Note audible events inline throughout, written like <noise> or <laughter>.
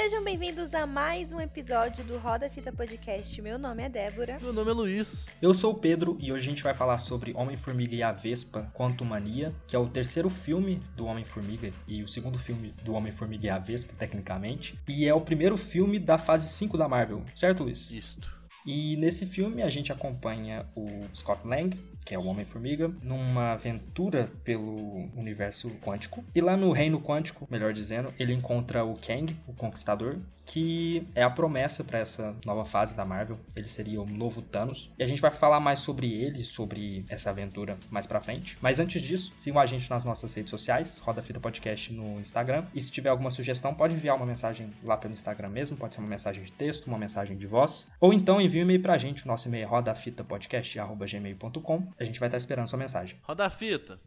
Sejam bem-vindos a mais um episódio do Roda Fita Podcast. Meu nome é Débora. Meu nome é Luiz. Eu sou o Pedro e hoje a gente vai falar sobre Homem-Formiga e a Vespa Quantumania, que é o terceiro filme do Homem-Formiga e o segundo filme do Homem-Formiga e a Vespa, tecnicamente. E é o primeiro filme da fase 5 da Marvel, certo, Luiz? Isto. E nesse filme a gente acompanha o Scott Lang, que é o Homem-Formiga, numa aventura pelo universo quântico. E lá no Reino Quântico, melhor dizendo, ele encontra o Kang, o Conquistador, que é a promessa para essa nova fase da Marvel. Ele seria o novo Thanos. E a gente vai falar mais sobre ele, sobre essa aventura mais pra frente. Mas antes disso, sigam a gente nas nossas redes sociais, Roda Fita Podcast no Instagram. E se tiver alguma sugestão, pode enviar uma mensagem lá pelo Instagram mesmo, pode ser uma mensagem de texto, uma mensagem de voz. Ou então envie um e-mail pra gente, o nosso e-mail é rodafitapodcast.gmail.com. A gente vai estar esperando sua mensagem. Roda a fita.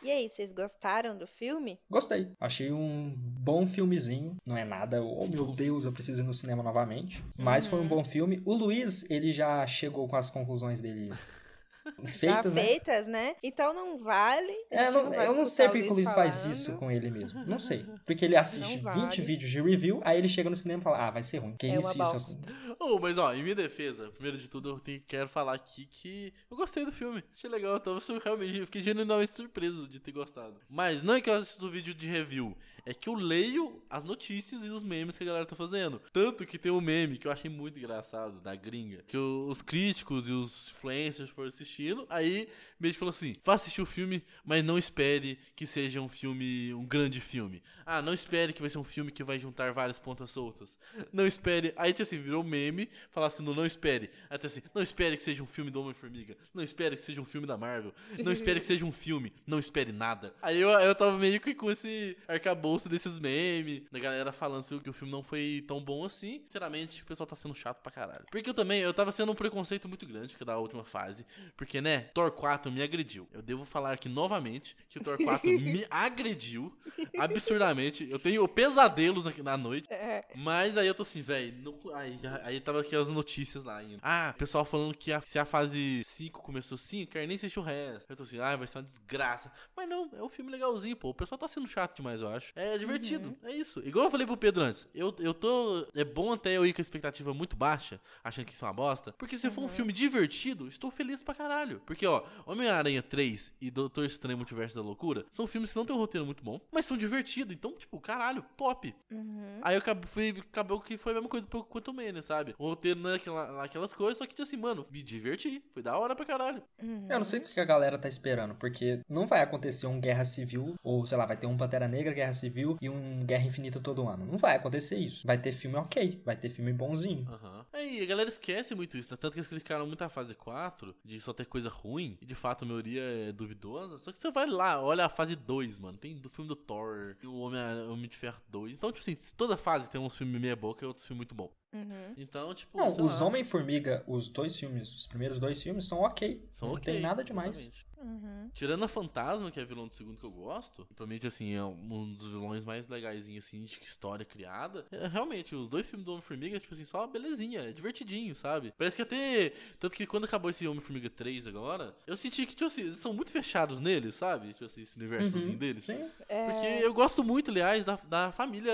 E aí, vocês gostaram do filme? Gostei. Achei um bom filmezinho. Não é nada, oh meu Deus, eu preciso ir no cinema novamente. Mas foi um Uhum. bom filme. O Luiz, ele já chegou com as conclusões dele <laughs> feitas, Já né? feitas, né? Então não vale. É, não- vai eu não sei porque o Luiz faz falando. isso com ele mesmo. Não sei. <laughs> Porque ele assiste vale. 20 vídeos de review, aí ele chega no cinema e fala: Ah, vai ser ruim. Que É isso, isso. Oh, mas ó, em minha defesa, primeiro de tudo, eu tenho- quero falar aqui que eu gostei do filme. Achei legal, eu tava realmente, eu fiquei genuinamente surpreso de ter gostado. Mas não é que eu assisto o vídeo de review, é que eu leio as notícias e os memes que a galera tá fazendo. Tanto que tem um meme que eu achei muito engraçado, da gringa, que os críticos e os influencers foram assistindo, aí meio que falou assim, vá assistir o filme, mas não espere que seja um filme, um grande filme. Ah, não espere que vai ser um filme que vai juntar várias pontas soltas. Não espere. Aí, tipo assim, virou meme, falar assim, não, não espere. Até assim, não espere que seja um filme do Homem-Formiga. Não espere que seja um filme da Marvel. <laughs> Não espere que seja um filme. Não espere nada. Aí eu, eu tava meio que com esse arcabouço desses memes, da galera falando assim, que o filme não foi tão bom assim. Sinceramente, o pessoal tá sendo chato pra caralho. Porque eu também, eu tava sendo um preconceito muito grande que é da última fase. Porque, né, Thor 4 me agrediu. Eu devo falar aqui novamente que o Thor 4 <laughs> me agrediu absurdamente. Eu tenho pesadelos aqui na noite. É. Mas aí eu tô assim, velho. Aí, aí tava aqui as notícias lá ainda. Ah, o pessoal falando que a- se a fase 5 começou assim, quer nem assistir o resto. Eu tô assim, ah, vai ser uma desgraça. Mas não, é um filme legalzinho, pô. O pessoal tá sendo chato demais, eu acho. É divertido, é isso. Igual eu falei pro Pedro antes, eu, eu tô. É bom até eu ir com a expectativa muito baixa, achando que isso é uma bosta. Porque se for um filme divertido, estou feliz pra caralho. Porque, ó, Homem-Aranha 3 e Doutor Estranho Multiverso da Loucura são filmes que não tem um roteiro muito bom, mas são divertidos. Então, tipo, caralho, top. Uhum. Aí eu fui, acabou que foi a mesma coisa do Quantum Mania, sabe? O roteiro não é aquela, aquelas coisas, só que, tipo assim, mano, me diverti. Foi da hora pra caralho. Uhum. Eu não sei o que a galera tá esperando, porque não vai acontecer um Guerra Civil, ou sei lá, vai ter um Pantera Negra, Guerra Civil e um Guerra Infinita todo ano. Não vai acontecer isso. Vai ter filme ok, vai ter filme bonzinho. Aham. Aí a galera esquece muito isso, né? Tanto que eles criticaram muito a fase 4 de só ter coisa ruim, e de fato a maioria é duvidosa. Só que você vai lá, olha a fase 2, mano. Tem do filme do Thor, o Homem, Homem de Ferro 2. Então, tipo assim, toda fase tem uns filmes meia boca e outros filmes muito bom. Uhum. Então, tipo. Não, os lá, Homem-Formiga, os dois filmes, os primeiros dois filmes são ok. são não ok, tem nada demais. Uhum. Tirando a Fantasma, que é a vilão do segundo que eu gosto, pra mim, assim, é um dos vilões mais legaisinhos, assim, de história criada. É, realmente, os dois filmes do Homem-Formiga, tipo assim, só uma belezinha, é divertidinho, sabe? Parece que até. Tanto que quando acabou esse Homem-Formiga 3 agora, eu senti que, tipo assim, eles são muito fechados neles, sabe? Tipo assim, esse universozinho Uhum, deles. Sim. Porque É, eu gosto muito, aliás, da, da família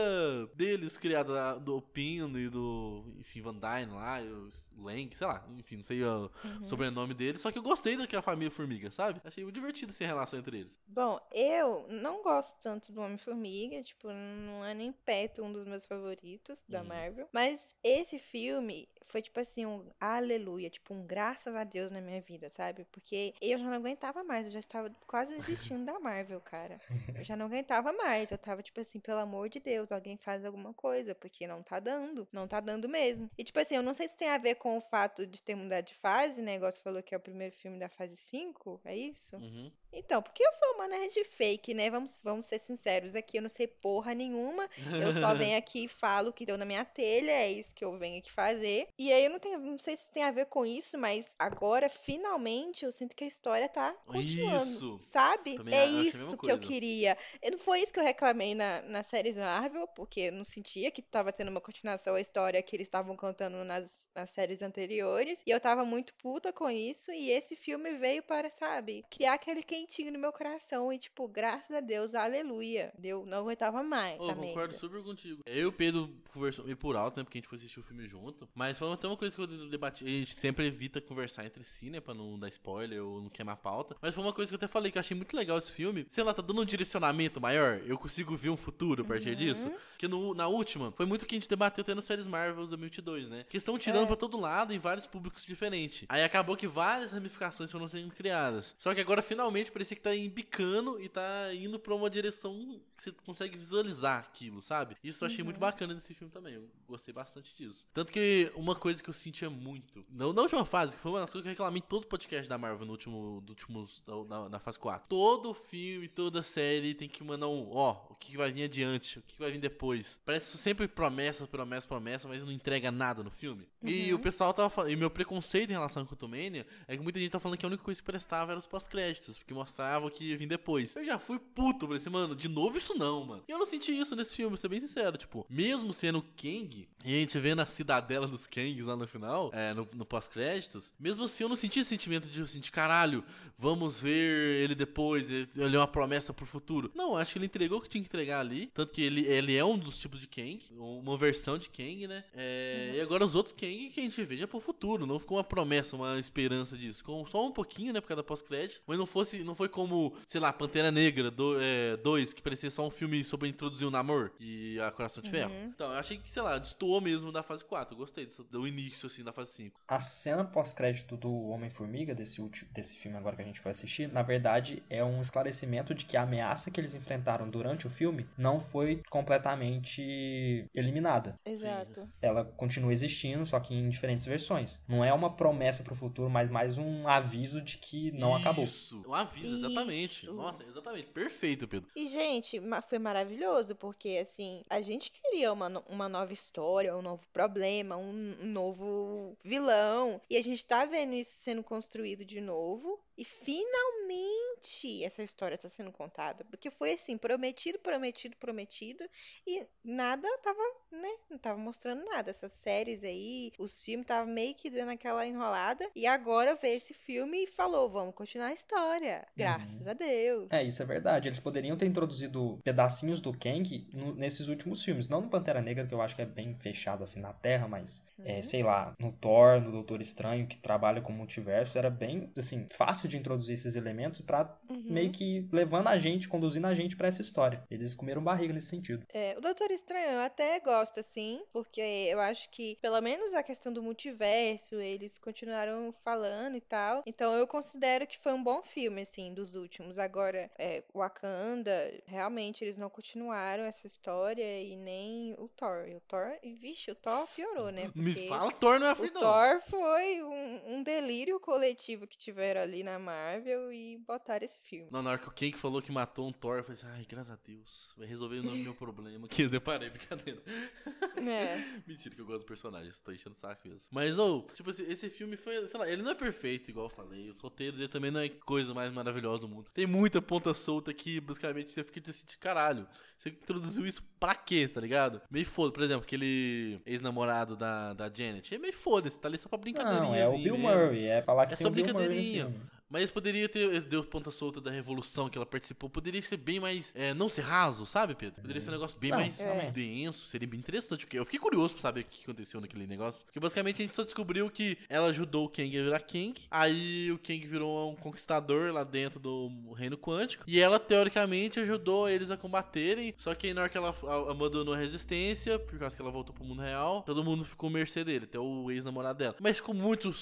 deles, criada da- do Pino e do, enfim, Van Dyne lá, o Lang, sei lá, enfim, não sei o Uhum. sobrenome deles, só que eu gostei daquela família Formiga, sabe? Achei muito divertido essa relação entre eles. Bom, eu não gosto tanto do Homem-Formiga, tipo, não é nem perto um dos meus favoritos da Uhum. Marvel. Mas esse filme foi, tipo assim, um aleluia, tipo, um graças a Deus na minha vida, sabe? Porque eu já não aguentava mais, eu já estava quase desistindo da Marvel, cara. Eu já não aguentava mais, eu tava, tipo assim, pelo amor de Deus, alguém faz alguma coisa, porque não tá dando, não tá dando mesmo. E, tipo assim, eu não sei se tem a ver com o fato de ter mudado de fase, né? Igual você falou que é o primeiro filme da fase 5, é isso? Uhum. Então, porque eu sou uma nerd fake, né? Vamos, vamos ser sinceros aqui, eu não sei porra nenhuma. Eu só <laughs> venho aqui e falo o que deu na minha telha, é isso que eu venho aqui fazer. E aí eu não tenho, não sei se tem a ver com isso, mas agora, finalmente, eu sinto que a história tá continuando. Isso. Sabe? Também é a isso que eu queria. E não foi isso que eu reclamei na, nas séries Marvel, porque eu não sentia que tava tendo uma continuação à história que eles estavam contando nas, nas séries anteriores. E eu tava muito puta com isso. E esse filme veio para, sabe, criar aquele quentinho no meu coração. E, tipo, graças a Deus, aleluia. Eu não aguentava mais. Eu concordo merda. super contigo. Eu e o Pedro conversamos meio por alto, né? Porque a gente foi assistir o filme junto. Mas foi até uma coisa que eu debati. A gente sempre evita conversar entre si, né? Pra não dar spoiler ou não queimar pauta. Mas foi uma coisa que eu até falei que eu achei muito legal esse filme. Sei lá, tá dando um direcionamento maior. Eu consigo ver um futuro a partir uhum. disso. Porque no, na última, foi muito que a gente debateu até nas séries Marvel 2022, né? Que estão tirando é. pra todo lado em vários públicos diferentes. Aí acabou que várias ramificações foram sendo criadas. Só que agora finalmente parecia que tá embicando e tá indo pra uma direção que você consegue visualizar aquilo, sabe? Isso eu achei uhum. muito bacana nesse filme também. Eu gostei bastante disso. Tanto que uma coisa que eu sentia muito, não na última fase, que foi uma coisa que eu reclamei em todo podcast da Marvel no último, do últimos, na, na, fase 4. Todo filme, toda série tem que mandar um, ó, o que vai vir adiante, o que vai vir depois. Parece sempre promessa, promessa, promessa, mas não entrega nada no filme. Uhum. E o pessoal tava falando, e meu preconceito em relação a Quantumania é que muita gente tá falando que a única coisa que prestava era os pós-créditos, porque mostrava o que ia vir depois. Eu já fui puto, falei assim, mano, de novo isso não, mano. E eu não senti isso nesse filme, vou ser bem sincero, tipo, mesmo sendo Kang, e a gente vê na cidadela dos Kangs lá no final, é, no, no pós-créditos, mesmo assim eu não senti esse sentimento de assim, de caralho, vamos ver ele depois, ele é uma promessa pro futuro. Não, acho que ele entregou o que tinha que entregar ali, tanto que ele, ele é um dos tipos de Kang, uma versão de Kang, né? É, uhum. E agora os outros Kang que a gente vê pro futuro, não ficou uma promessa, uma esperança disso. Ficou só um pouquinho, né, por causa da pós-crédito, mas não fosse, não foi como, sei lá, Pantera Negra 2, é, que parecia só um filme sobre introduzir o namoro e a Coração de Ferro. Uhum. Então, eu achei que, sei lá, destoou mesmo da fase 4. Eu gostei disso, do início, assim, da fase 5. A cena pós-crédito do Homem-Formiga, desse, desse filme agora que a gente foi assistir, na verdade é um esclarecimento de que a ameaça que eles enfrentaram durante o filme não foi completamente eliminada. Exato. Ela continua existindo, só que em diferentes versões. Não é uma promessa pro futuro, mas mais um aviso de que não Isso. acabou. Isso, um aviso, exatamente. Isso. Nossa, exatamente. Perfeito, Pedro. E, gente, foi maravilhoso, porque, assim, a gente queria uma, uma nova história, um novo problema, um, um novo vilão. E a gente tá vendo isso sendo construído de novo. E finalmente essa história está sendo contada. Porque foi assim, prometido, prometido, prometido. E nada tava, né? Não tava mostrando nada. Essas séries aí, os filmes tava meio que dando aquela enrolada. E agora veio esse filme e falou: vamos continuar a história. Graças uhum. a Deus. É, isso é verdade. Eles poderiam ter introduzido pedacinhos do Kang no, nesses últimos filmes. Não no Pantera Negra, que eu acho que é bem fechado assim na Terra, mas, é, uhum. é, sei lá, no Thor, no Doutor Estranho, que trabalha com multiverso, era bem, assim, fácil de introduzir esses elementos para uhum. meio que levando a gente, conduzindo a gente para essa história. Eles comeram barriga nesse sentido. É, o Doutor Estranho eu até gosto, assim, porque eu acho que, pelo menos a questão do multiverso, eles continuaram falando e tal. Então eu considero que foi um bom filme, assim, dos últimos. Agora, é, Wakanda, realmente eles não continuaram essa história e nem o Thor. O Thor, vixe, o Thor piorou, né? <laughs> Porque Me fala, Thor não é O Thor foi um, um delírio coletivo que tiveram ali na Marvel e botaram esse filme. Não, na hora que o Kang falou que matou um Thor, eu falei assim, ai, graças a Deus, vai resolver o meu problema. Que <laughs> eu parei, brincadeira. <laughs> É. Mentira que eu gosto do personagem, tô enchendo o saco mesmo. Mas, ou, oh, tipo assim, esse filme foi, sei lá, ele não é perfeito, igual eu falei. Os roteiros dele também não é coisa mais maravilhosa do mundo. Tem muita ponta solta que, basicamente, você fica assim, de caralho. Você introduziu isso pra quê, tá ligado? Meio foda, por exemplo, aquele ex-namorado da, da Janet. É meio foda-se, tá ali só pra brincadeirinha. Não, é o Bill mesmo. Murray, é falar que é só brincadeirinha. Mas poderia ter. Deu ponta solta da revolução que ela participou. Poderia ser bem mais. É, não ser raso, sabe, Pedro? Poderia ser um negócio bem não, mais é. denso. Seria bem interessante. Eu fiquei curioso pra saber o que aconteceu naquele negócio. Porque basicamente a gente só descobriu que ela ajudou o Kang a virar Kang. Aí o Kang virou um conquistador lá dentro do reino quântico. E ela, teoricamente, ajudou eles a combaterem. Só que aí na hora que ela abandonou a resistência, por causa que ela voltou pro mundo real, todo mundo ficou mercê dele, até o ex-namorado dela. Mas ficou muito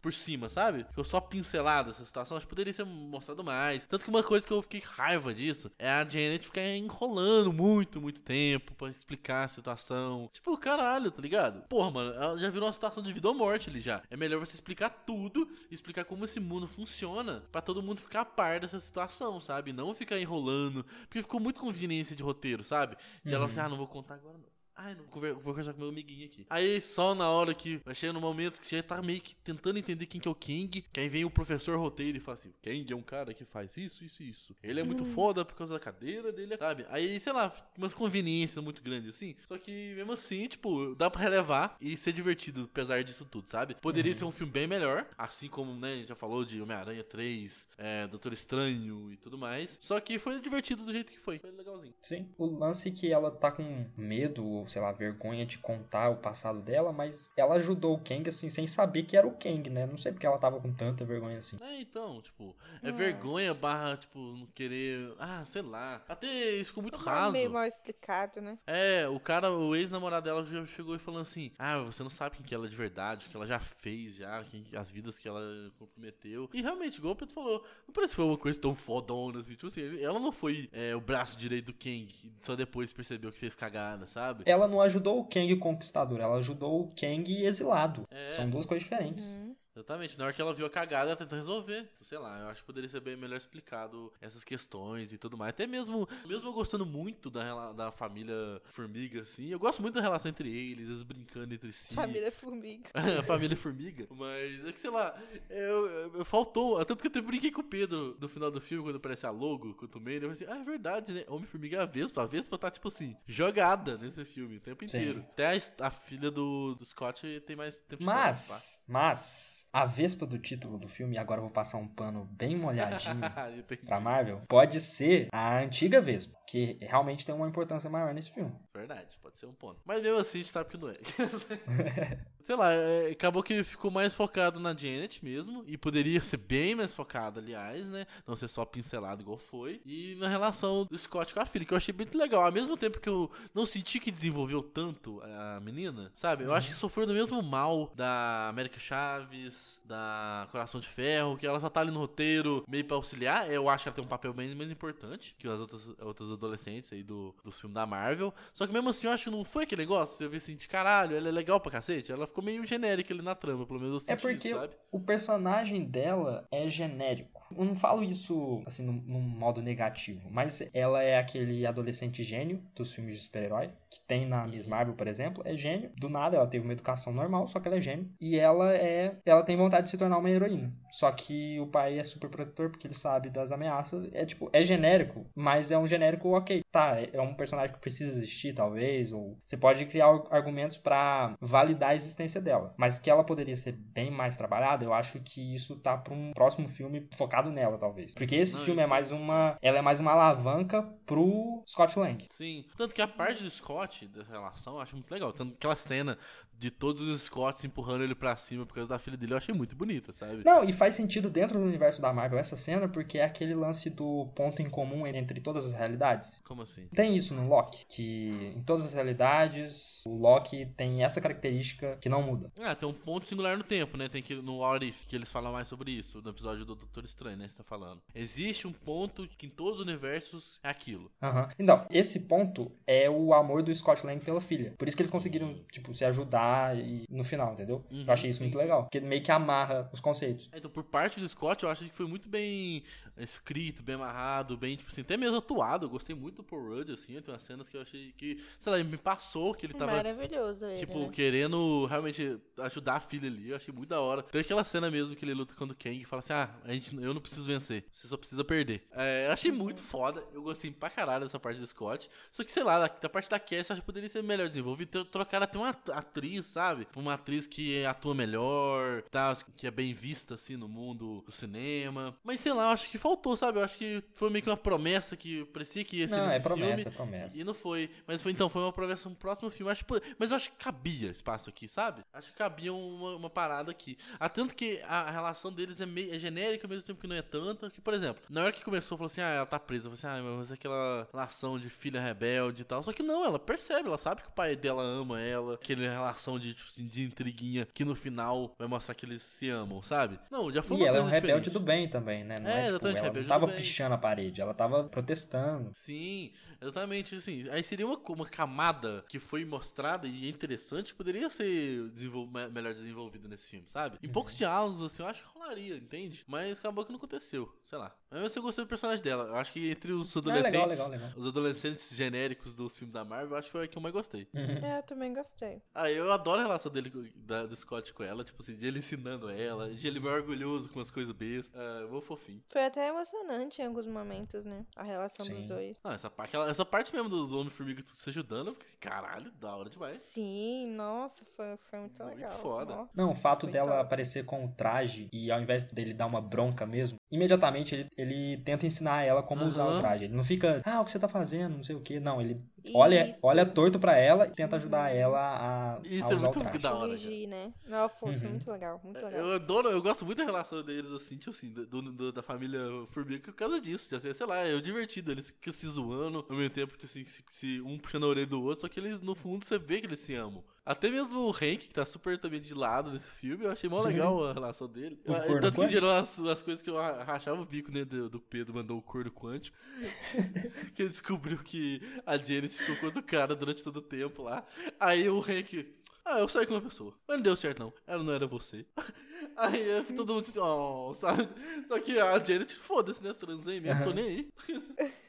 por cima, sabe? Ficou só pincelada essa situação acho que poderia ser mostrado mais. Tanto que uma coisa que eu fiquei raiva disso é a Janet ficar enrolando muito, muito tempo para explicar a situação. Tipo, caralho, tá ligado? Porra, mano, ela já virou uma situação de vida ou morte ali já. É melhor você explicar tudo, explicar como esse mundo funciona, para todo mundo ficar a par dessa situação, sabe? Não ficar enrolando, porque ficou muito conveniência de roteiro, sabe? De uhum. ela assim, ah, não vou contar agora não. Ai, não vou conversar com meu amiguinho aqui. Aí só na hora que vai no momento que você tá meio que tentando entender quem que é o King, que aí vem o professor roteiro e fala assim: o King é um cara que faz isso, isso, isso. Ele é muito foda por causa da cadeira dele, sabe? Aí, sei lá, umas conveniências muito grandes assim. Só que mesmo assim, tipo, dá pra relevar e ser divertido apesar disso tudo, sabe? Poderia ser um filme bem melhor, assim como, né, a gente já falou de Homem-Aranha 3, é, Doutor Estranho e tudo mais. Só que foi divertido do jeito que foi. Foi legalzinho. Sim. O lance que ela tá com medo, ou sei lá, vergonha de contar o passado dela, mas ela ajudou o Kang, assim, sem saber que era o Kang, né? Não sei porque ela tava com tanta vergonha assim. É, então, tipo, é vergonha barra, tipo, não querer. Ah, sei lá. Até isso ficou muito É raso. meio mal explicado, né? É, o cara, o ex-namorado dela já chegou e falou assim: Ah, você não sabe quem que ela é de verdade, o que ela já fez, já, quem, as vidas que ela comprometeu. E realmente, igual o Pedro falou, não parece que foi uma coisa tão fodona assim. Tipo assim, ela não foi é, o braço direito do Kang, só depois percebeu que fez cagada, sabe? Ela não ajudou o Kang conquistador, ela ajudou o Kang exilado. É. São duas coisas diferentes. Uhum. Exatamente. Na hora que ela viu a cagada, ela tenta resolver. Sei lá, eu acho que poderia ser bem melhor explicado essas questões e tudo mais. Até mesmo, mesmo eu gostando muito da, da família Formiga, assim, eu gosto muito da relação entre eles, eles brincando entre si. Família Formiga. <laughs> família Formiga. Mas é que, sei lá, eu, eu- eu- faltou. Tanto que eu até brinquei com o Pedro no final do filme, quando aparece a logo com o Tomei. Eu falei assim: ah, é verdade, né? Homem-Formiga é a Vespa. A Vespa tá, tipo assim, jogada nesse filme o tempo Sim. inteiro. Até a, a filha do, do Scott tem mais tempo. Mas, mas, a Vespa do título do filme, e agora eu vou passar um pano bem molhadinho <laughs> Entendi. pra Marvel, pode ser a antiga Vespa, que realmente tem uma importância maior nesse filme. Verdade, pode ser um ponto. Mas mesmo assim, a gente sabe que não é. <laughs> Sei lá, é, acabou que ficou mais focado na Janet mesmo. E poderia ser bem mais focado, aliás, né? Não ser só pincelado igual foi. E na relação do Scott com a filha, que eu achei muito legal. Ao mesmo tempo que eu não senti que desenvolveu tanto a menina, sabe? Eu acho que sofreu do mesmo mal da América Chaves, da Coração de Ferro, que ela só tá ali no roteiro meio pra auxiliar. Eu acho que ela tem um papel bem mais importante que as outras, outras adolescentes aí do, do filme da Marvel. Só que mesmo assim, eu acho que não foi aquele negócio. Você vê assim, de caralho, ela é legal pra cacete. Ela ficou meio genérica ali na trama, pelo menos eu É senti porque isso, sabe? o personagem dela é genérico. Eu não falo isso assim num, num modo negativo, mas ela é aquele adolescente gênio dos filmes de super-herói, que tem na Miss Marvel, por exemplo, é gênio. Do nada ela teve uma educação normal, só que ela é gênio. E ela é, ela tem vontade de se tornar uma heroína. Só que o pai é super protetor porque ele sabe das ameaças. É tipo, é genérico, mas é um genérico ok. Tá, é um personagem que precisa existir, talvez, ou você pode criar argumentos pra validar a existência dela. Mas que ela poderia ser bem mais trabalhada, eu acho que isso tá pra um próximo filme focado nela, talvez. Porque esse Não, filme é mais uma. Ela é mais uma alavanca pro Scott Lang. Sim. Tanto que a parte do Scott, da relação, eu acho muito legal. Tanto que aquela cena de todos os Scotts empurrando ele pra cima por causa da filha dele, eu achei muito bonita, sabe? Não, e faz sentido dentro do universo da Marvel essa cena, porque é aquele lance do ponto em comum entre todas as realidades. Como assim? Tem isso no Loki, que em todas as realidades, o Loki tem essa característica que não muda. Ah, tem um ponto singular no tempo, né? Tem que no What If, que eles falam mais sobre isso, no episódio do Doutor Estranho, né? Você tá falando. Existe um ponto que em todos os universos é aquilo. Aham. Então, esse ponto é o amor do Scott Lang pela filha. Por isso que eles conseguiram, tipo, se ajudar e, no final, entendeu? Uhum, eu achei isso sim, muito sim. legal. Porque meio que amarra os conceitos. É, Então, por parte do Scott, eu acho que foi muito bem escrito, bem amarrado, bem, tipo assim, até mesmo atuado. Eu gostei muito do Paul Rudd, assim. Tem umas cenas que eu achei que, sei lá, me passou que ele tava Maravilhoso ele, Tipo, né? querendo realmente ajudar a filha ali, eu achei muito da hora. Tem aquela cena mesmo que ele luta contra o Kang e fala assim: Ah, a gente, eu não preciso vencer, você só precisa perder. É, eu achei muito foda, eu gostei pra caralho dessa parte do Scott. Só que, sei lá, da, da parte da Cassie eu acho que poderia ser melhor desenvolvido. Trocar até uma at- atriz, sabe? Uma atriz que atua melhor, tá? que é bem vista assim no mundo do cinema. Mas sei lá, eu acho que faltou, sabe? Eu acho que foi meio que uma promessa que parecia que ia ser Não, é promessa, filme. é promessa. E não foi. Mas foi então, foi uma promessa um próximo filme. Acho, mas eu acho que cabia espaço aqui, sabe? Acho que cabia uma, uma parada aqui. Há tanto que a, relação deles é, meio, é genérica, ao mesmo tempo que não é tanta. Que, por exemplo, na hora que começou, falou assim: ah, ela tá presa. Eu falei assim: ah, mas é aquela relação de filha rebelde e tal. Só que não, ela percebe, ela sabe que o pai dela ama ela. Aquela relação de, tipo assim, de intriguinha que no final vai mostrar que eles se amam, sabe? Não, já foi E ela é um coisa rebelde diferente. do bem também, né? Não É, é, tipo, exatamente, ela não do tava pichando a parede, ela tava protestando. Sim, exatamente, assim. Aí seria uma, uma camada que foi mostrada e é interessante, poderia ser desenvol me- melhor desenvolvida nesse filme, sabe? Em poucos diálogos, assim, eu acho que rolaria, entende? Mas acabou que não aconteceu, sei lá. Mas eu gostei do personagem dela. Eu acho que entre os Ah, adolescentes, legal, legal, legal. os adolescentes genéricos dos filmes da Marvel, eu acho que foi a que eu mais gostei. É, eu também gostei. Ah, eu adoro a relação dele da- do Scott com ela, tipo assim, de ele ensinando ela, de ele meio orgulhoso com as coisas bestas. Ah, eu fofinho. Foi até emocionante em alguns momentos, né? A relação dos Sim. dois. Ah, essa parte, aquela- essa parte mesmo dos Homem-Formiga se ajudando, eu fiquei, caralho, da hora demais. Sim, nossa, foi, foi muito Muito legal. foda. Não, o fato Foi dela aparecer com o traje e ao invés dele dar uma bronca mesmo, imediatamente ele, ele tenta ensinar ela como usar o traje. Ele não fica, ah, o que você tá fazendo, não sei o que. Não, ele olha, Isso. olha torto pra ela e tenta ajudar Uhum. ela a, a Isso usar é muito o traje. da hora, Dirigir, né? Não, foi Uhum. muito legal, muito legal. Eu adoro, eu gosto muito da relação deles, assim, tipo assim, do, do- da família Formiga por causa disso. Já sei, sei lá, é divertido, eles ficam se zoando ao mesmo tempo que assim, se, se um puxando a orelha do outro, só que eles, no fundo, você vê que eles se amam. Até mesmo o Hank, que tá super também de lado nesse filme, eu achei mó legal a relação dele. O Ah, Tanto que gerou as, as coisas que eu ra- rachava o bico, né, do, do Pedro, mandou o corno quântico. <laughs> que ele descobriu que a Janet ficou com outro cara durante todo o tempo lá. Aí o Hank, ah, eu saí com uma pessoa, mas não deu certo não, ela não era você. <laughs> Aí eh, todo mundo disse, oh, sabe? Só que a Janet, foda-se, né? Transei mesmo, tô nem aí. <laughs>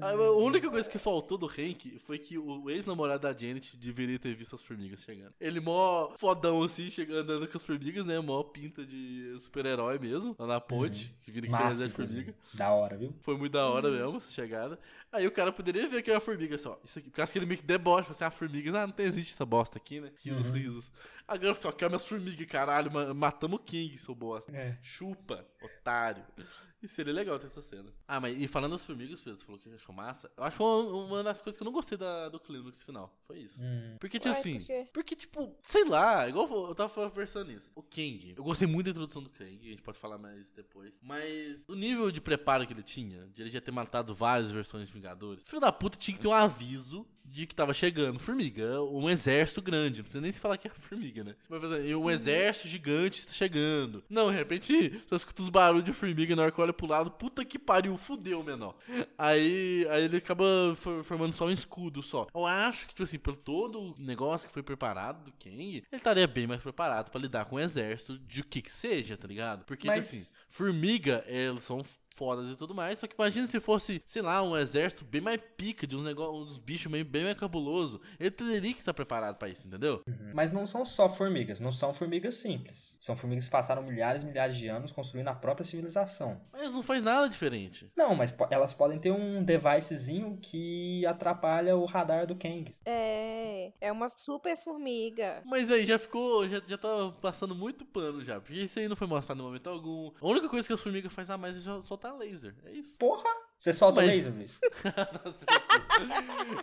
Aí, a única coisa que faltou do Hank foi que o ex-namorado da Janet deveria ter visto as formigas chegando. Ele mó fodão assim, chegando andando com as formigas, né? Mó pinta de super-herói mesmo, lá na ponte, que vira que Massa, de formiga. Da hora, viu? Foi muito da hora mesmo essa chegada. Aí o cara poderia ver que é uma formiga só. Isso aqui, por causa que ele meio que debocha, assim, ah, formigas, ah, não tem, existe essa bosta aqui, né? Risos, risos. Agora só quer minhas formigas, caralho, ma- matamos o King, seu bosta. É. Chupa, otário. E seria legal ter essa cena. Ah, mas e falando das formigas, Pedro, você falou que achou massa. Eu acho uma, uma das coisas que eu não gostei da, do clímax final. Foi isso. Hum. Porque, tipo Ué, assim. por? Porque, tipo, sei lá, igual eu tava conversando nisso. O Kang, eu gostei muito da introdução do Kang, a gente pode falar mais depois. Mas o nível de preparo que ele tinha, de ele já ter matado várias versões de Vingadores, filho da puta tinha que ter um aviso de que tava chegando formiga, um exército grande. Não precisa nem falar que é formiga, né? Mas, por exemplo, um exército gigante está chegando. Não, de repente, você escuta os barulhos de formiga na hora que olha pro lado, puta que pariu, fudeu, menor. Aí, aí ele acaba for- formando só um escudo só. Eu acho que, tipo assim, pelo todo o negócio que foi preparado do Kang, ele estaria bem mais preparado pra lidar com um exército de o que que seja, tá ligado? Porque, tipo Mas- assim, formiga, elas são fodas e tudo mais, só que imagina se fosse, sei lá, um exército bem mais pica, de uns negócios, uns bichos bem, bem mais cabuloso. Ele teria que estar preparado pra isso, entendeu? Mas não são só formigas, não são formigas simples. São formigas que passaram milhares e milhares de anos construindo a própria civilização. Mas não faz nada diferente. Não, mas po- elas podem ter um devicezinho que atrapalha o radar do Kang. É, é uma super formiga. Mas aí já ficou, já, já tá passando muito pano já, porque isso aí não foi mostrado em momento algum. A única coisa que as formigas faz a mais é sol- soltar laser, é isso. Porra! Você solta Mas- laser, Luiz? <laughs>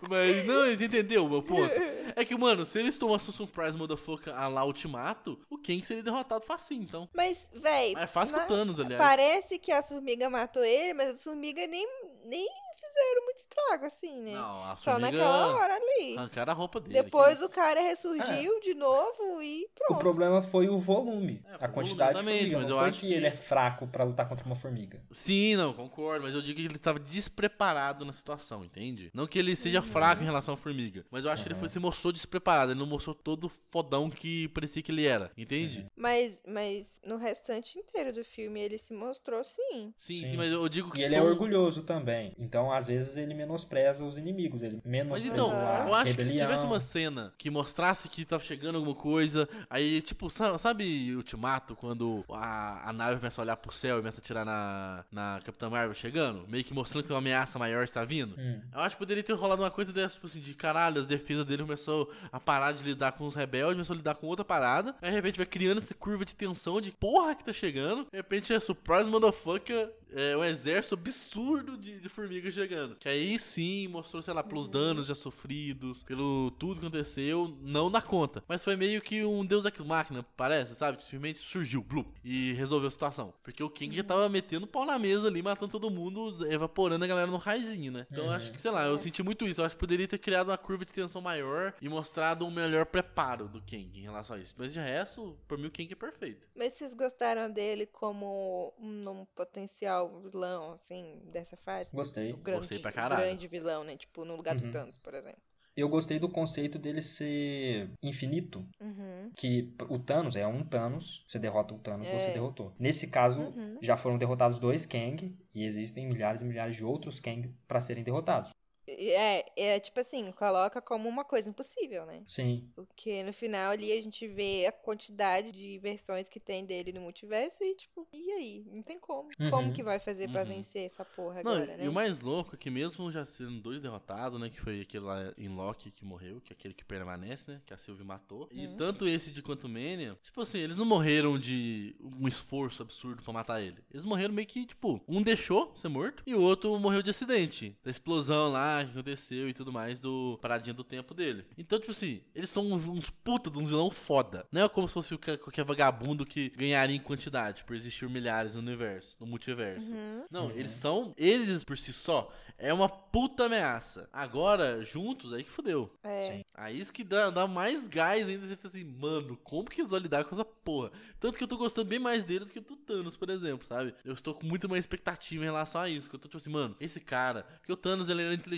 Mas não, você entendeu o meu ponto? É que, mano, se eles tomassem um surprise motherfucker a lá Ultimato, o Kang seria derrotado facinho, então. Mas, véi, É fácil com na- o Thanos, aliás. parece que as formigas matou ele, mas as formigas nem, nem fizeram muito estrago, assim, né? Não, a Só naquela hora ali. arrancaram a roupa dele. Depois o cara ressurgiu de novo e O pronto. problema foi o volume, É, a o quantidade de formiga. mas Não eu foi acho que, que- ele é fraco pra lutar contra uma formiga. Sim, não, concordo, mas eu digo que ele tava despreparado na situação, entende? Não que ele seja fraco em relação à formiga, mas eu acho que ele foi, se mostrou despreparado, ele não mostrou todo o fodão que parecia que ele era, entende? Mas, mas no restante inteiro do filme ele se mostrou sim. Sim, Sim. sim, mas eu digo que. E ele é foi orgulhoso também. Então, às vezes, ele menospreza os inimigos. Ele Mas menospreza então, a eu acho que se rebelião. tivesse uma cena que mostrasse que tava chegando alguma coisa, aí, tipo, sa- sabe Ultimato, quando a, a nave começa a olhar pro céu e começa a atirar na, na Capitã Marvel chegando? Meio que mostrando que uma ameaça maior está vindo? Hum. Eu acho que poderia ter rolado uma coisa dessa, tipo assim, de caralho, as defesas dele começou a parar de lidar com os rebeldes, começou a lidar com outra parada, aí de repente vai criando essa curva de tensão de porra que tá chegando, de repente é surprise motherfucker, é um exército absurdo de, de formigas chegando. Que aí sim mostrou, sei lá, pelos danos já sofridos, pelo tudo que aconteceu, não na conta. Mas foi meio que um deus daquilo máquina, parece, sabe? Simplesmente surgiu, blup, e resolveu a situação. Porque o King já tava metendo pau na mesa ali, matando todo mundo, evaporando a galera no raizinho, né? Então eu acho que, sei lá, eu senti muito isso. Eu acho que poderia ter criado uma curva de tensão maior e mostrado um melhor preparo do King em relação a isso. Mas de resto, por mim o King é perfeito. Mas vocês gostaram dele como um potencial principal vilão, assim, dessa fase. Gostei. O grande, Gostei pra o caralho. grande vilão, né? Tipo, no lugar Uhum. do Thanos, por exemplo. Eu gostei do conceito dele ser infinito. Uhum. Que o Thanos é um Thanos, você derrota o Thanos, É. você derrotou. Nesse caso, Uhum. já foram derrotados dois Kang e existem milhares e milhares de outros Kang para serem derrotados. É, é tipo assim, coloca como uma coisa impossível, né? Sim, Porque no final ali a gente vê a quantidade de versões que tem dele no multiverso e tipo, e aí? Não tem como. Uhum. Como que vai fazer pra Uhum. vencer essa porra Não, agora, né? e o mais louco é que mesmo já sendo dois derrotados, né? Que foi aquele lá em Loki que morreu, que é aquele que permanece, né? Que a Sylvie matou. E Uhum. tanto esse de quanto Mania, tipo assim, eles não morreram de um esforço absurdo pra matar ele. Eles morreram meio que, tipo, um deixou ser morto e o outro morreu de acidente. Da explosão lá que aconteceu e tudo mais do paradinha do tempo dele. Então, tipo assim, eles são uns, uns puta de uns vilão foda. Não é como se fosse qualquer vagabundo que ganharia em quantidade por existir milhares no universo, no multiverso. Uhum. Não, Uhum. eles são. Eles por si só é uma puta ameaça. Agora, juntos, aí que fudeu. É. Sim. Aí isso que dá, dá mais gás ainda. Você fica assim, mano, como que eles vão lidar com essa porra? Tanto que eu tô gostando bem mais dele do que do Thanos, por exemplo, sabe? Eu estou com muito mais expectativa em relação a isso. Que eu tô tipo assim, mano, esse cara. Porque o Thanos ele era inteligente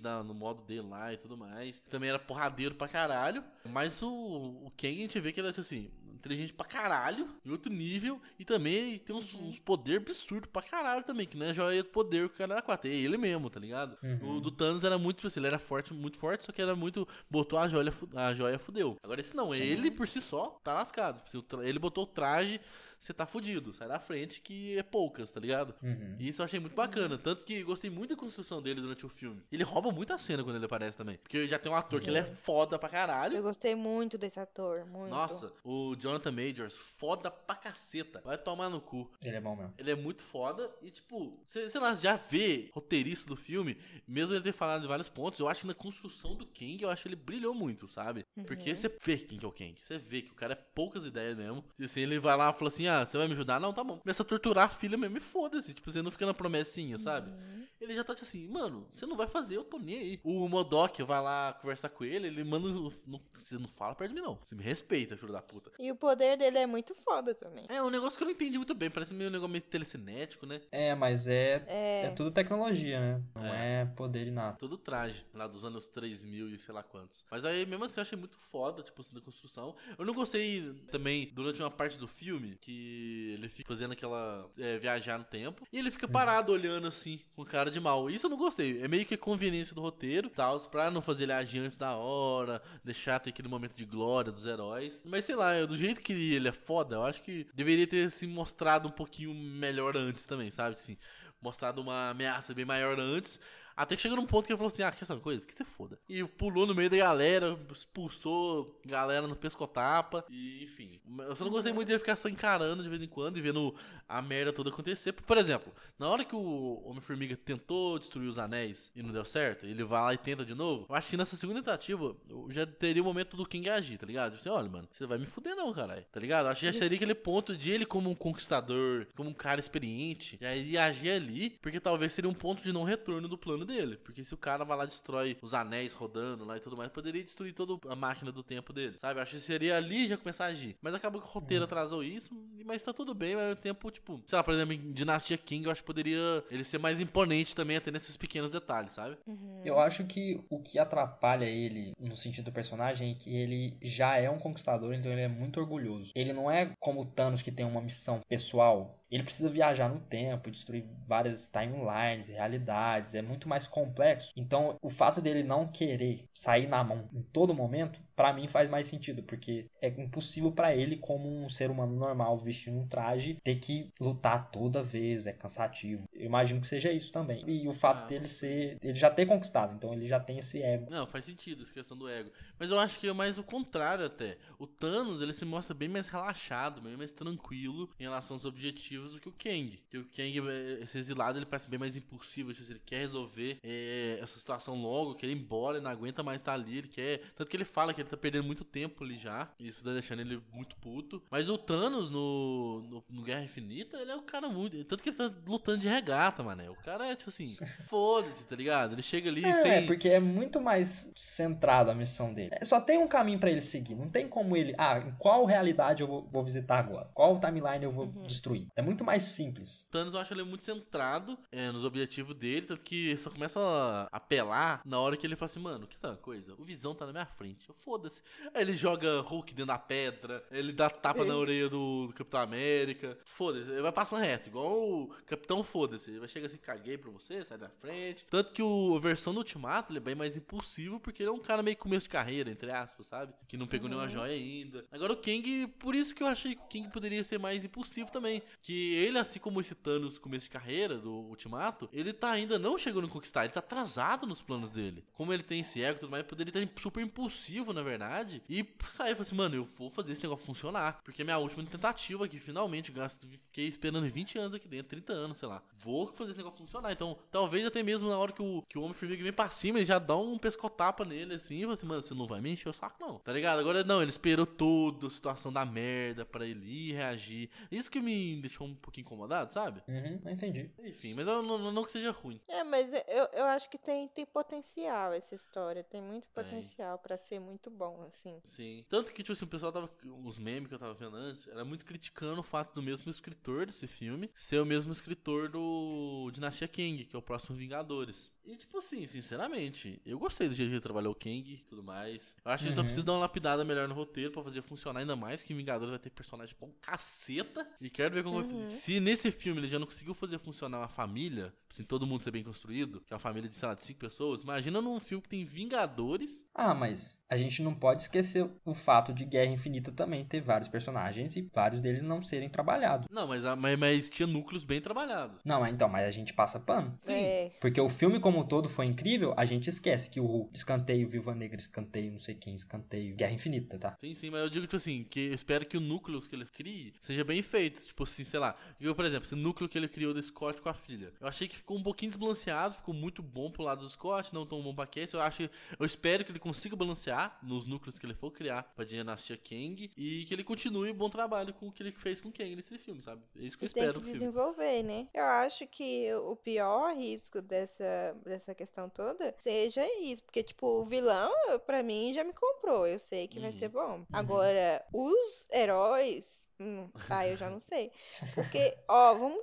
na- no modo dele lá e tudo mais. Também era porradeiro pra caralho. Mas o, o Kang a gente vê que ele é tipo assim. Inteligente pra caralho, em outro nível, e também tem uns, uns poder absurdos pra caralho também, que não é joia do poder que o cara era 4, é ele mesmo, tá ligado? Uhum. O do Thanos era muito, tipo assim, ele era forte, muito forte, só que era muito, botou a joia, a joia fudeu. Agora esse não, Sim. ele por si só tá lascado. Tipo assim, ele botou o traje, você tá fudido, sai da frente que é poucas, tá ligado? Uhum. E isso eu achei muito bacana. Tanto que gostei muito da construção dele durante o filme. Ele rouba muita cena quando ele aparece também. Porque já tem um ator que ele é foda pra caralho. Eu gostei muito desse ator, muito. Nossa, o Jonathan Majors, foda pra caceta. Vai tomar no cu. Ele é bom mesmo. Ele é muito foda e, tipo, você, sei lá, já vê roteirista do filme, mesmo ele ter falado em vários pontos, eu acho que na construção do Kang, eu acho que ele brilhou muito, sabe? Porque você vê quem que é o Kang. Você vê que o cara é poucas ideias mesmo. E assim, ele vai lá e fala assim: ah, você vai me ajudar? Não, tá bom. Começa a torturar a filha mesmo e foda-se. Tipo, você não fica na promessinha, sabe? Ele já tá tipo assim, mano, você não vai fazer, eu tô nem aí. O Modok vai lá conversar com ele, ele manda. Não, você não fala perto de mim, não. Você me respeita, filho da puta. E o poder dele é muito foda também. É um negócio que eu não entendi muito bem. Parece meio um negócio meio telecinético, né? É, mas é, É. é tudo tecnologia, né? Não é, poder inato. Todo traje, lá dos anos 3000 e sei lá quantos. Mas aí, mesmo assim, eu achei muito foda, tipo assim, da construção. Eu não gostei também, durante uma parte do filme, que ele fica fazendo aquela é, viajar no tempo. E ele fica parado olhando assim, com cara de mal. Isso eu não gostei. É meio que conveniência do roteiro, tal, pra não fazer ele agir antes da hora, deixar ter aquele momento de glória dos heróis. Mas sei lá, do jeito que ele é foda, eu acho que deveria ter se mostrado um pouquinho melhor antes também, sabe? Assim, mostrado uma ameaça bem maior antes. Até que chegou num ponto que ele falou assim: Ah, quer saber uma coisa? Que você foda. E pulou no meio da galera, expulsou galera no pescotapa. E enfim. Eu só não gostei muito de ele ficar só encarando de vez em quando e vendo a merda toda acontecer. Por exemplo, na hora que o Homem-Formiga tentou destruir os anéis e não deu certo, ele vai lá e tenta de novo. Eu acho que nessa segunda tentativa eu já teria o momento do King agir, tá ligado? Tipo assim, olha, mano, você vai me fuder não, caralho. Tá ligado? Eu acho que já seria aquele ponto de ele como um conquistador, como um cara experiente, já iria agir ali, porque talvez seria um ponto de não retorno do plano dele. Porque se o cara vai lá e destrói os anéis rodando lá e tudo mais, poderia destruir toda a máquina do tempo dele, sabe? Eu acho que seria ali já começar a agir. Mas acabou que o roteiro atrasou isso, mas tá tudo bem, mas o tempo, tipo, sei lá, por exemplo, em Dinastia King, eu acho que poderia ele ser mais imponente também, até nesses pequenos detalhes, sabe? Uhum. Eu acho que o que atrapalha ele no sentido do personagem é que ele já é um conquistador, então ele é muito orgulhoso. Ele não é como o Thanos que tem uma missão pessoal. Ele precisa viajar no tempo, destruir várias timelines, realidades, é muito mais complexo. Então, o fato dele não querer sair na mão em todo momento, pra mim faz mais sentido, porque é impossível pra ele como um ser humano normal vestindo um traje ter que lutar toda vez, é cansativo. Eu imagino que seja isso também. E o fato Ah. dele ser, ele já ter conquistado, então ele já tem esse ego. Não, faz sentido essa questão do ego. Mas eu acho que é mais o contrário até. O Thanos, ele se mostra bem mais relaxado, bem mais tranquilo em relação aos objetivos do que o Kang. Que o Kang, eh, esse exilado, ele parece bem mais impulsivo. Tipo, assim, ele quer resolver eh, essa situação logo, quer ir embora, ele não aguenta mais estar ali, ele quer... Tanto que ele fala que ele tá perdendo muito tempo ali já. E isso tá deixando ele muito puto. Mas o Thanos, no, no, no Guerra Infinita, ele é um cara muito... Tanto que ele tá lutando de regata, mané. O cara é, tipo assim, <laughs> foda-se, tá ligado? Ele chega ali É, sem... porque é muito mais centrado a missão dele. É, Só tem um caminho pra ele seguir. Não tem como ele. Ah, em qual realidade eu vou, vou visitar agora? Qual timeline eu vou destruir? É muito mais simples. Thanos eu acho ele muito centrado é, nos objetivos dele, tanto que só começa a apelar na hora que ele fala assim, mano, que uma coisa? O Visão tá na minha frente, foda-se. Aí ele joga Hulk dentro da pedra, ele dá tapa na orelha do, do Capitão América, foda-se, ele vai passando reto, igual o Capitão Foda-se, ele vai chegar assim, caguei pra você, sai da frente. Tanto que o, a versão do Ultimato, ele é bem mais impulsivo, porque ele é um cara meio começo de carreira, entre aspas, sabe? Que não pegou nenhuma joia ainda. Agora o Kang, por isso que eu achei que o King poderia ser mais impulsivo também. Que ele, assim como esse Thanos começo de carreira do Ultimato, ele tá ainda não chegando a conquistar, ele tá atrasado nos planos dele. Como ele tem esse ego e tudo mais, poderia estar super impulsivo, na verdade. E aí eu falei assim, mano, eu vou fazer esse negócio funcionar. Porque é minha última tentativa aqui, finalmente, gasto, fiquei esperando 20 anos aqui dentro, 30 anos, sei lá. Vou fazer esse negócio funcionar. Então, talvez até mesmo na hora que o, que o Homem-Formiga vem pra cima, ele já dá um pescotapa nele, assim, e fala assim, mano, você não vai me encher o saco, não. Tá ligado? Agora, não, ele esperou toda a situação da merda para ele ir reagir. Isso que me deixou um pouquinho incomodado, sabe? Uhum, não entendi. Enfim, mas eu, não, não que seja ruim. É, mas eu, eu acho que tem, tem potencial essa história. Tem muito potencial para ser muito bom, assim. Sim. Tanto que, tipo assim, o pessoal tava. Os memes que eu tava vendo antes, era muito criticando o fato do mesmo escritor desse filme ser o mesmo escritor do Dinastia King, que é o próximo Vingadores. E, tipo assim, sinceramente, eu gostei do jeito que ele trabalhou o Kang e tudo mais. Eu acho que ele só Uhum. precisa dar uma lapidada melhor no roteiro pra fazer funcionar ainda mais, que Vingadores vai ter personagem bom caceta. E quero ver como vai- Se nesse filme ele já não conseguiu fazer funcionar uma família, assim, todo mundo ser bem construído, que é uma família de, sei lá, de cinco pessoas, imagina num filme que tem Vingadores. Ah, mas a gente não pode esquecer o fato de Guerra Infinita também ter vários personagens e vários deles não serem trabalhados. Não, mas, mas, mas tinha núcleos bem trabalhados. Não, mas então, mas a gente passa pano. Sim. É, Porque o filme como um todo foi incrível, a gente esquece que o escanteio Viúva Negra, escanteio não sei quem, escanteio Guerra Infinita, tá? Sim, sim, mas eu digo, tipo assim, que eu espero que o núcleo que ele crie seja bem feito. Tipo assim, sei lá. Eu, por exemplo, esse núcleo que ele criou do Scott com a filha. Eu achei que ficou um pouquinho desbalanceado, ficou muito bom pro lado do Scott, não tão bom pra Cassie. Eu acho eu espero que ele consiga balancear nos núcleos que ele for criar pra dinastia Kang e que ele continue o bom trabalho com o que ele fez com Kang nesse filme, sabe? É isso que eu e tem espero que do filme. desenvolver, né? Eu acho que o pior risco dessa, dessa questão toda seja isso. Porque, tipo, o vilão, pra mim, já me comprou. Eu sei que vai Uhum. ser bom. Agora, os heróis. Hum, ah, eu já não sei. <laughs> Porque, ó, vamos.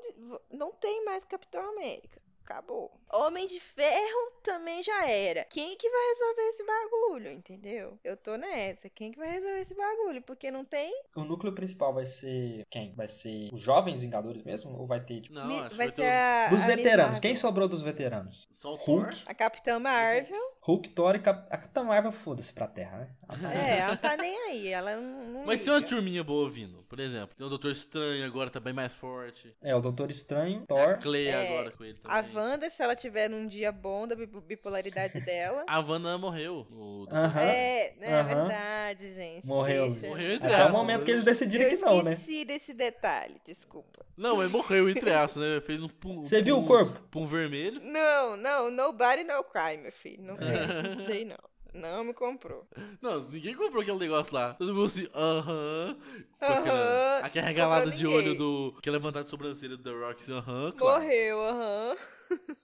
Não tem mais Capitão América. Acabou. Homem de Ferro também já era. Quem que vai resolver esse bagulho, entendeu? Eu tô nessa. Quem que vai resolver esse bagulho? Porque não tem. O núcleo principal vai ser quem? Vai ser os jovens Vingadores mesmo? Ou vai ter, tipo, Não, Mi- acho que vai vai ser ter a. dos a veteranos? Quem sobrou dos veteranos? os... só o Hulk? Thor. A Capitã Marvel. Hulk, Thor e Cap... a Capitã Marvel, foda-se pra Terra, né? Ela tá- É, ela tá nem aí. Ela não. não Mas tem uma liga. turminha boa vindo, por exemplo. Tem o Doutor Estranho agora, tá bem mais forte. É, o Doutor Estranho, Tem a Thor. Cleia É, agora com ele A também. Wanda, se ela tiver num dia bom da bi- bipolaridade <laughs> dela. A Wanda morreu. O Doutor Aham. É, é Aham. verdade, gente. Morreu. deixa. Morreu entre Até o momento né? que eles decidirem Eu que não, né? esqueci desse detalhe, desculpa. Não, ele morreu entre aspas, né? Fez um pum. Você viu pum- o corpo? Pum vermelho. Não, não, nobody no cry, meu filho. Não tem isso daí, não. Não me comprou. Não, ninguém comprou aquele negócio lá. Todo mundo assim, aham. Com Aham. aquela, aquela regalada de olho do. Que levantar de sobrancelha do The Rock, assim, aham, claro. Morreu, aham. <laughs>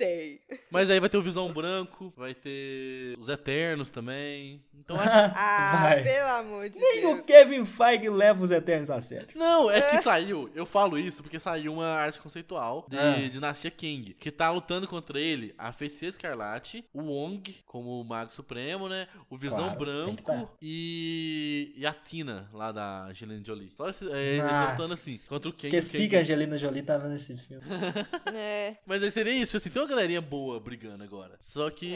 Sei. Mas aí vai ter o Visão Branco, vai ter os Eternos também. Então <laughs> acho. Ah, Vai. pelo amor de Nem Deus. o Kevin Feige leva os Eternos a sério. Não, é que <laughs> saiu, eu falo isso porque saiu uma arte conceitual de Ah. Dinastia King, que tá lutando contra ele a Feiticeira Escarlate, o Wong como o Mago Supremo, né? O Visão Claro, Branco tá. e, e a Tina, lá da Angelina Jolie. Só esse, é, eles Nossa, lutando assim, contra o Kang. Esqueci Kang- que a Angelina Jolie tava nesse filme. <laughs> É. Mas aí seria isso, assim, tem uma galerinha boa brigando agora. Só que,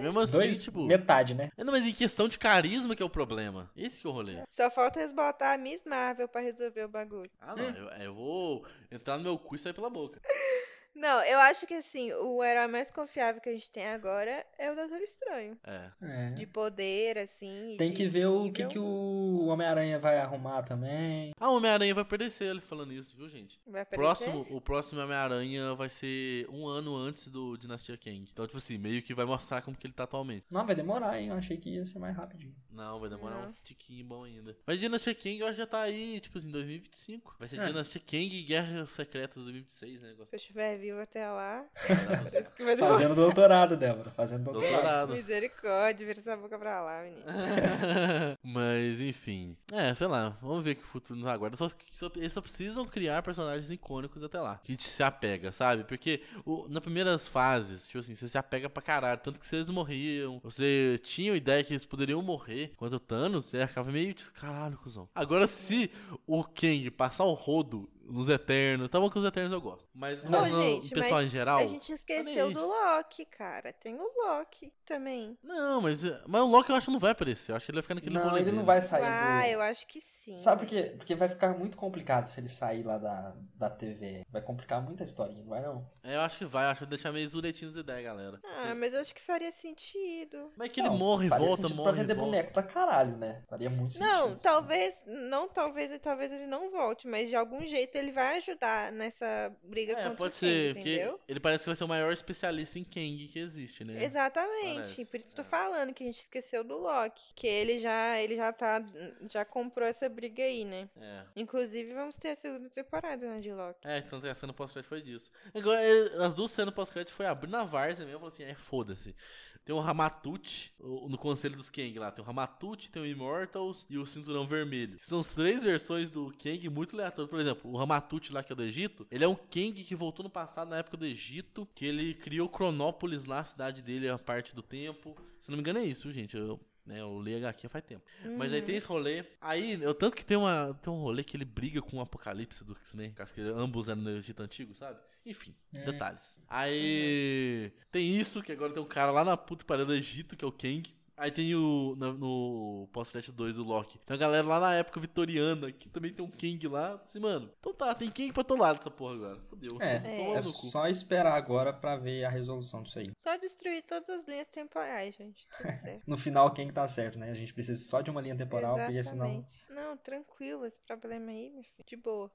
mesmo assim, Dois, tipo... metade, né? É, não, mas em questão de carisma que é o problema. Esse que é o rolê. Só falta eles botar a Miss Marvel pra resolver o bagulho. Ah, não, eu, eu vou entrar no meu cu e sair pela boca. <laughs> Não, eu acho que assim, o herói mais confiável que a gente tem agora é o Doutor Estranho. É. É. De poder, assim. Tem que ver o que, nível. que o Homem-Aranha vai arrumar também. Ah, o Homem-Aranha vai aparecer ele falando isso, viu, gente? Vai aparecer? Próximo, o próximo Homem-Aranha vai ser um ano antes do Dinastia Kang. Então, tipo assim, meio que vai mostrar como que ele tá atualmente. Não, vai demorar, hein? Eu achei que ia ser mais rapidinho. Não, vai demorar Não. um tiquinho bom ainda. Mas Dinastia Kang eu acho que já tá aí, tipo assim, 2025. Vai ser É. Dinastia Kang e Guerras Secretas 2026, né? negócio. Se eu estiver vivo até lá. <laughs> Não, <laughs> demorar. Fazendo doutorado, Débora. Fazendo doutorado. Doutorado. Misericórdia, vira essa boca pra lá, menino. <laughs> Mas, enfim. É, sei lá. Vamos ver que o futuro nos aguarda. Só, só, eles só precisam criar personagens icônicos até lá. Que a gente se apega, sabe? Porque o, nas primeiras fases, tipo assim, você se apega pra caralho. Tanto que se eles morriam, você tinha a ideia que eles poderiam morrer. Quando o Thanos, você ficava meio tipo, caralho, cuzão. Agora, se o Kang passar o rodo nos Eternos, tá bom que os Eternos eu gosto. Mas Não, no, no gente, pessoal mas em geral. A gente esqueceu do Loki, cara. Tem o Loki também. Não, mas, mas o Loki eu acho que não vai aparecer. Eu acho que ele vai ficar naquele Não, ele não vai sair Ah, do. eu acho que sim. Sabe por quê? Porque vai ficar muito complicado se ele sair lá da, da TV. Vai complicar muita historinha, não vai não? É, Eu acho que vai, eu acho que vai deixar meio zuretinho as ideias, galera. Ah, mas eu acho que faria sentido. Mas é que ele Não, morre e volta, morre pra vender volta. boneco pra caralho, né? Faria muito sentido. Não, talvez, não talvez e talvez ele não volte, mas de algum jeito ele vai ajudar nessa briga É, contra pode o Kang, ser, porque ele parece que vai ser o maior especialista em Kang que existe, né? Exatamente, Parece, por isso que eu tô é. falando que a gente esqueceu do Loki, que ele já, ele já tá, já comprou essa briga aí, né? É. Inclusive vamos ter a segunda temporada, né, de Loki. É, então a cena pós-crédito foi disso. Agora, as duas cenas pós-crédito foi abrir na várzea mesmo, falou assim, é, foda-se. Tem o Ramatut, no conselho dos Kang lá, tem o Ramatut, tem o Immortals e o Cinturão Vermelho. São as três versões do Kang muito aleatórias. Por exemplo, o Ramatut lá, que é do Egito, ele é um Kang que voltou no passado, na época do Egito, que ele criou Cronópolis lá, a cidade dele, a parte do tempo. Se não me engano é isso, gente. Eu, né, eu li faz tempo. Mas aí tem esse rolê. Aí, eu tanto que tem, uma, tem um rolê que ele briga com o Apocalipse do X-Men. Ambos eram no Egito Antigo, sabe? Enfim, detalhes. Aí tem isso, que agora tem um cara lá na puta pariu do Egito, que é o Kang. Aí tem o. No, no Post 2 do Loki. Tem a galera lá na época vitoriana, que também tem um Kang lá. Assim, mano. Então tá, tem Kang pra todo lado dessa porra agora. Fodeu. É, é só esperar agora pra ver a resolução disso aí. Só destruir todas as linhas temporais, gente, tudo <laughs> certo. No final, quem que tá certo, né? A gente precisa só de uma linha temporal, porque senão. Exatamente. Não, tranquilo, esse problema aí, meu filho, de boa.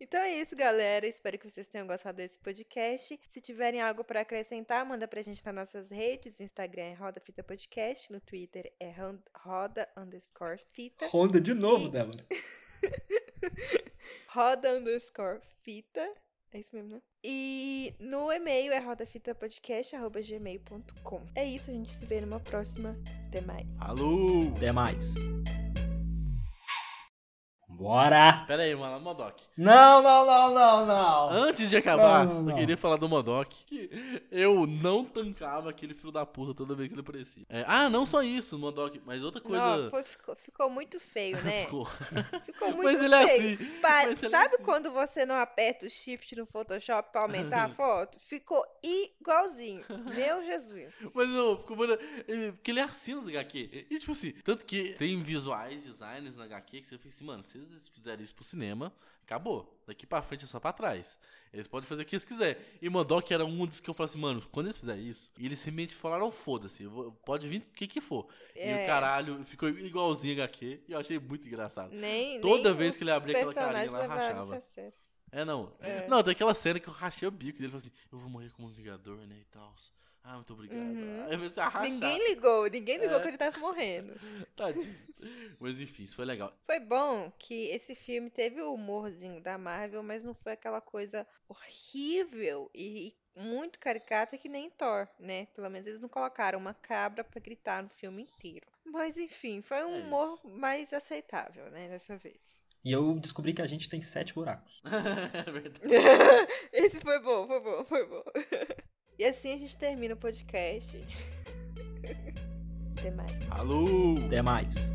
Então é isso, galera. Espero que vocês tenham gostado desse podcast. Se tiverem algo pra acrescentar, manda pra gente nas nossas redes. No Instagram é Roda Fita Podcast, no Twitter é Roda underscore Fita. Honda de novo, E- Débora. <laughs> Roda underscore Fita. É isso mesmo, né? E no e-mail é rodafitapodcast.gmail.com. É isso, a gente se vê numa próxima. Até mais. Alô! Até mais. Bora! Pera aí, mano, Modok. Não, não, não, não, não. Antes de acabar, Não, não, não. eu queria falar do Modok. Que eu não tancava aquele filho da puta toda vez que ele aparecia. É, ah, não só isso, o Modok, mas outra coisa. Não, foi- ficou, ficou muito feio, né? <laughs> Ficou. Ficou muito Mas ele é feio. assim. Pa- mas ele é Sabe assim. quando você não aperta o shift no Photoshop pra aumentar a <laughs> foto? Ficou igualzinho. Meu Jesus. <laughs> Mas não, ficou porque ele é assim no HQ. E tipo assim, tanto que tem visuais, designs na HQ que você fica assim, mano, se eles fizerem isso pro cinema, acabou. Daqui pra frente é só pra trás. Eles podem fazer o que eles quiserem. E Modok era um dos que eu falei assim, mano, quando eles fizerem isso, e eles realmente falaram, foda-se, pode vir o que que for. E É. o caralho ficou igualzinho HQ e eu achei muito engraçado. Nem, Toda nem vez que ele abria aquela carinha lá, rachava. É, não. É. Não, tem aquela cena que eu rachei o bico dele. Falei assim, eu vou morrer como um vingador, né, e tal. Ah, muito obrigado. Uhum. Ninguém ligou, ninguém ligou É. que ele tava morrendo. <laughs> Tadinho. Mas enfim, isso foi legal. Foi bom que esse filme teve o humorzinho da Marvel, mas não foi aquela coisa horrível e muito caricata que nem Thor, né? Pelo menos eles não colocaram uma cabra pra gritar no filme inteiro. Mas enfim, foi um É humor isso. mais aceitável, né, dessa vez. E eu descobri que a gente tem sete buracos. <laughs> é verdade. <laughs> Esse foi bom, foi bom, foi bom. E assim a gente termina o podcast. <laughs> Até mais. Alô! Até mais.